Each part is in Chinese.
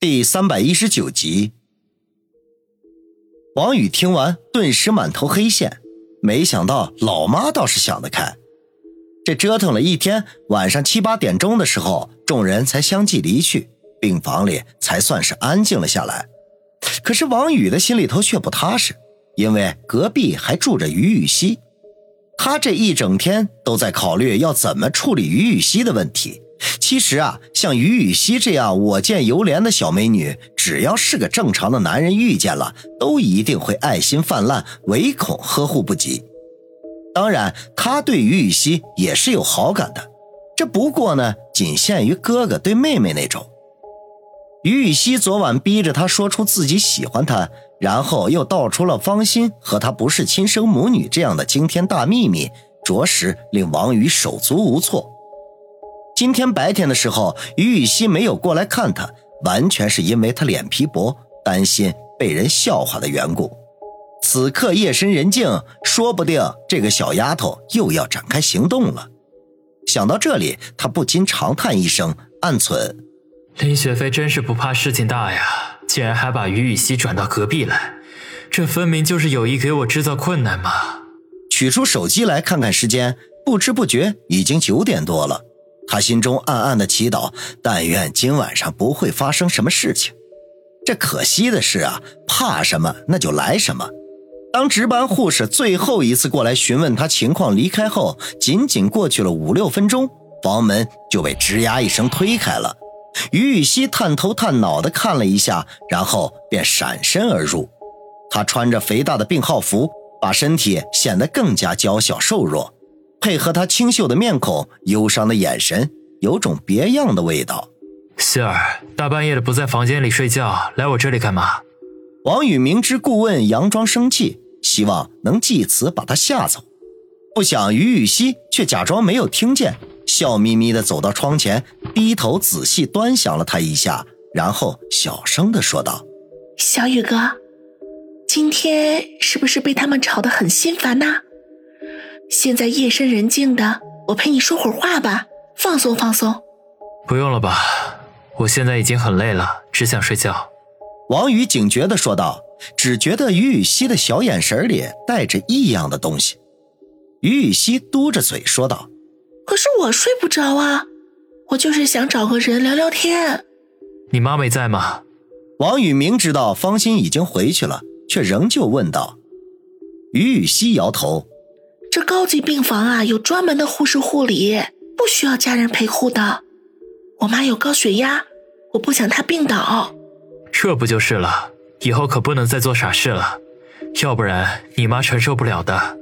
第三百一十九集，王宇听完，顿时满头黑线。没想到老妈倒是想得开。这折腾了一天，晚上七八点钟的时候，众人才相继离去，病房里才算是安静了下来。可是王宇的心里头却不踏实，因为隔壁还住着于雨溪，他这一整天都在考虑要怎么处理于雨溪的问题。其实啊，像于雨溪这样我见犹怜的小美女，只要是个正常的男人遇见了，都一定会爱心泛滥，唯恐呵护不及。当然，他对于雨溪也是有好感的，这不过呢，仅限于哥哥对妹妹那种。于雨溪昨晚逼着他说出自己喜欢他，然后又道出了芳心和他不是亲生母女这样的惊天大秘密，着实令王宇手足无措。今天白天的时候，于雨溪没有过来看他，完全是因为他脸皮薄，担心被人笑话的缘故。此刻夜深人静，说不定这个小丫头又要展开行动了。想到这里，他不禁长叹一声，暗忖：林雪飞真是不怕事情大呀，竟然还把于雨溪转到隔壁来，这分明就是有意给我制造困难嘛！取出手机来看看时间，不知不觉已经九点多了。他心中暗暗的祈祷，但愿今晚上不会发生什么事情。这可惜的是啊，怕什么那就来什么。当值班护士最后一次过来询问他情况离开后，仅仅过去了五六分钟，房门就被吱呀一声推开了。于雨溪探头探脑的看了一下，然后便闪身而入。他穿着肥大的病号服，把身体显得更加娇小瘦弱。配合他清秀的面孔、忧伤的眼神，有种别样的味道。希儿，大半夜的不在房间里睡觉，来我这里干嘛？王宇明知故问，佯装生气，希望能借此把他吓走。不想于雨溪却假装没有听见，笑眯眯的走到窗前，低头仔细端详了他一下，然后小声的说道：“小雨哥，今天是不是被他们吵得很心烦呐？”现在夜深人静的，我陪你说会儿话吧，放松放松。不用了吧，我现在已经很累了，只想睡觉。王宇警觉的说道，只觉得于雨溪的小眼神里带着异样的东西。于雨溪嘟着嘴说道：“可是我睡不着啊，我就是想找个人聊聊天。”你妈没在吗？王宇明知道方心已经回去了，却仍旧问道。于雨溪摇头。这高级病房啊，有专门的护士护理，不需要家人陪护的。我妈有高血压，我不想她病倒。这不就是了？以后可不能再做傻事了，要不然你妈承受不了的。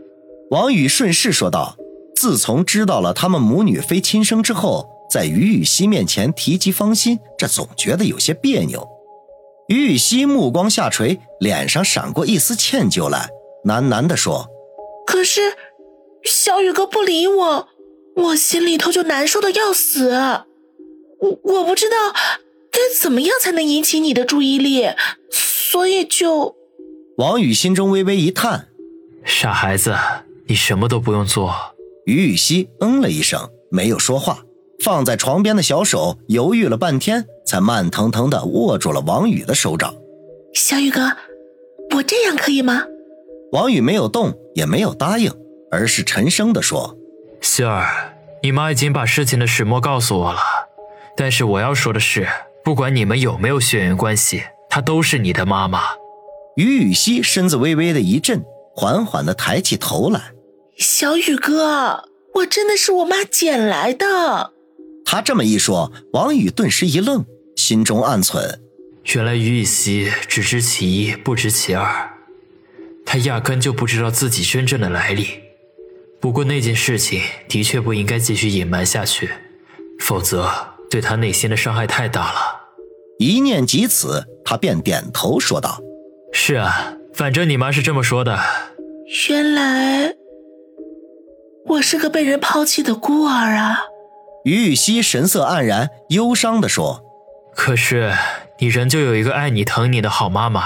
王宇顺势说道：“自从知道了他们母女非亲生之后，在于雨溪面前提及芳心，这总觉得有些别扭。”于雨溪目光下垂，脸上闪过一丝歉疚来，喃喃地说：“可是。”小雨哥不理我，我心里头就难受的要死。我我不知道该怎么样才能引起你的注意力，所以就……王宇心中微微一叹：“傻孩子，你什么都不用做。”于雨溪嗯了一声，没有说话，放在床边的小手犹豫了半天，才慢腾腾的握住了王宇的手掌。小雨哥，我这样可以吗？王宇没有动，也没有答应。而是沉声地说：“希儿，你妈已经把事情的始末告诉我了。但是我要说的是，不管你们有没有血缘关系，她都是你的妈妈。”于雨溪身子微微的一震，缓缓的抬起头来：“小雨哥，我真的是我妈捡来的。”他这么一说，王宇顿时一愣，心中暗忖：原来于雨溪只知其一，不知其二，他压根就不知道自己真正的来历。不过那件事情的确不应该继续隐瞒下去，否则对他内心的伤害太大了。一念及此，他便点头说道：“是啊，反正你妈是这么说的。”原来我是个被人抛弃的孤儿啊！于雨溪神色黯然，忧伤地说：“可是你仍旧有一个爱你疼你的好妈妈。”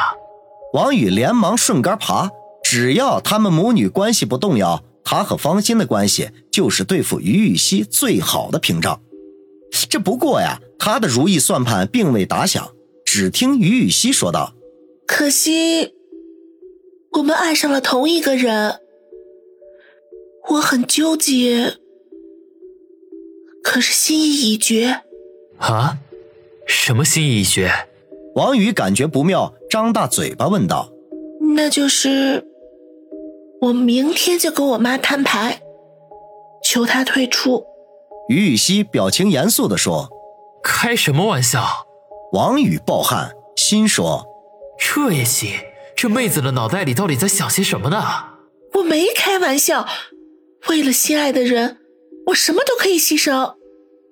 王宇连忙顺杆爬，只要他们母女关系不动摇。他和方心的关系就是对付于雨溪最好的屏障。这不过呀，他的如意算盘并未打响，只听于雨溪说道：“可惜，我们爱上了同一个人，我很纠结，可是心意已决。”啊？什么心意已决？王宇感觉不妙，张大嘴巴问道：“那就是我明天就跟我妈摊牌，求她退出。”于雨溪表情严肃地说：“开什么玩笑？”王宇暴汗，心说：“这也行？这妹子的脑袋里到底在想些什么呢？”我没开玩笑，为了心爱的人，我什么都可以牺牲。”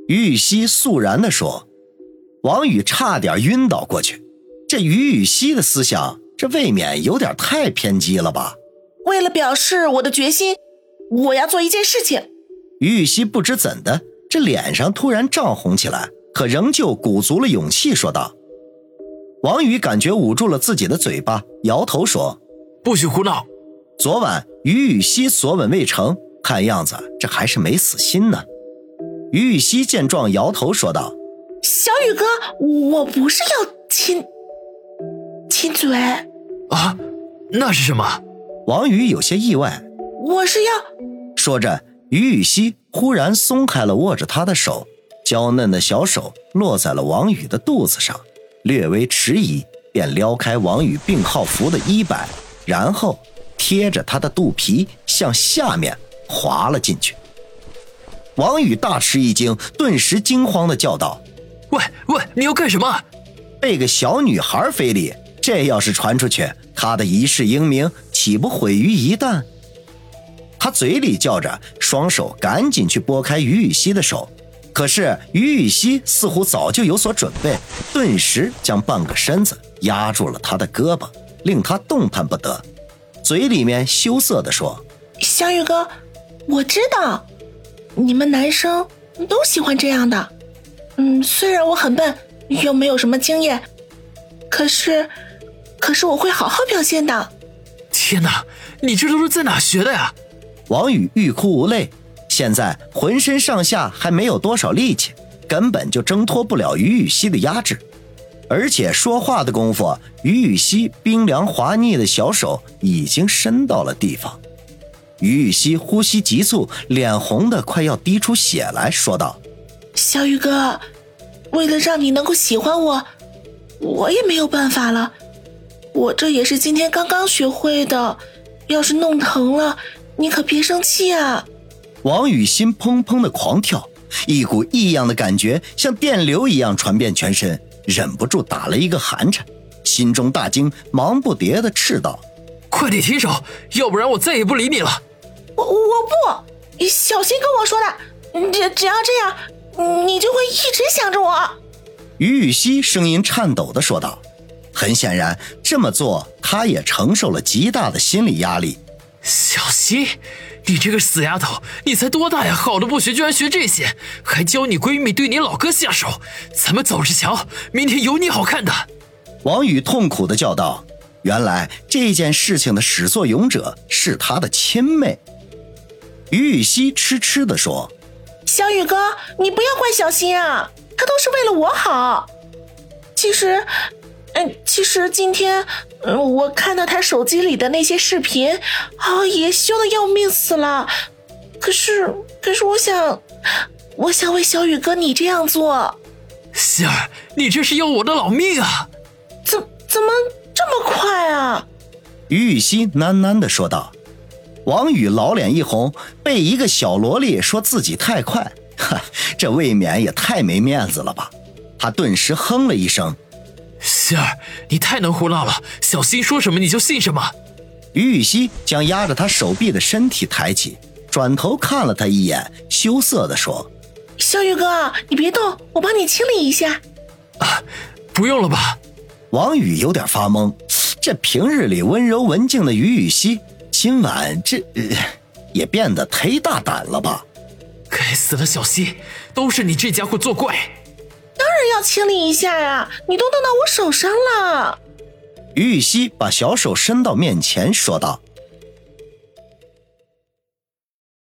于雨溪肃然地说。王宇差点晕倒过去。这于雨溪的思想，这未免有点太偏激了吧？为了表示我的决心，我要做一件事情。于雨溪不知怎的，这脸上突然涨红起来，可仍旧鼓足了勇气说道：“王宇感觉捂住了自己的嘴巴，摇头说：‘不许胡闹。’昨晚于雨溪索吻未成，看样子这还是没死心呢。”于雨溪见状，摇头说道。小雨哥，我不是要亲亲嘴啊，那是什么？王宇有些意外。我是要说着，于雨溪忽然松开了握着他的手，娇嫩的小手落在了王宇的肚子上，略微迟疑，便撩开王宇病号服的衣摆，然后贴着他的肚皮向下面滑了进去。王宇大吃一惊，顿时惊慌的叫道。喂喂，你要干什么？被个小女孩非礼，这要是传出去，他的一世英名岂不毁于一旦？他嘴里叫着，双手赶紧去拨开于雨溪的手，可是于雨溪似乎早就有所准备，顿时将半个身子压住了他的胳膊，令他动弹不得，嘴里面羞涩地说：“小雨哥，我知道，你们男生都喜欢这样的。”嗯，虽然我很笨，又没有什么经验，可是，可是我会好好表现的。天哪，你这都是在哪学的呀？王宇欲哭无泪，现在浑身上下还没有多少力气，根本就挣脱不了于雨溪的压制。而且说话的功夫，于雨溪冰凉滑腻的小手已经伸到了地方。于雨溪呼吸急促，脸红的快要滴出血来说道。小雨哥，为了让你能够喜欢我，我也没有办法了。我这也是今天刚刚学会的，要是弄疼了，你可别生气啊！王雨心砰砰的狂跳，一股异样的感觉像电流一样传遍全身，忍不住打了一个寒颤，心中大惊，忙不迭的斥道：“快点停手，要不然我再也不理你了！”我我不，小新跟我说的，只只要这样。你就会一直想着我。”于雨溪声音颤抖的说道。很显然，这么做他也承受了极大的心理压力。小溪，你这个死丫头，你才多大呀？好的不学，居然学这些，还教你闺蜜对你老哥下手。咱们走着瞧，明天有你好看的。王宇痛苦的叫道：“原来这件事情的始作俑者是他的亲妹。”于雨溪痴痴的说。小雨哥，你不要怪小新啊，他都是为了我好。其实，嗯，其实今天，嗯，我看到他手机里的那些视频，啊，也羞的要命死了。可是，可是我想，我想为小雨哥你这样做。希儿，你这是要我的老命啊！怎怎么这么快啊？于雨溪喃喃的说道。王宇老脸一红，被一个小萝莉说自己太快，哈，这未免也太没面子了吧？他顿时哼了一声：“希儿，你太能胡闹了，小新说什么你就信什么。”于雨溪将压着他手臂的身体抬起，转头看了他一眼，羞涩地说：“小雨哥，你别动，我帮你清理一下。”啊，不用了吧？王宇有点发懵，这平日里温柔文静的于雨溪。今晚这也变得忒大胆了吧？该死的小溪，都是你这家伙作怪！当然要清理一下呀，你都弄到我手上了。于雨溪把小手伸到面前，说道。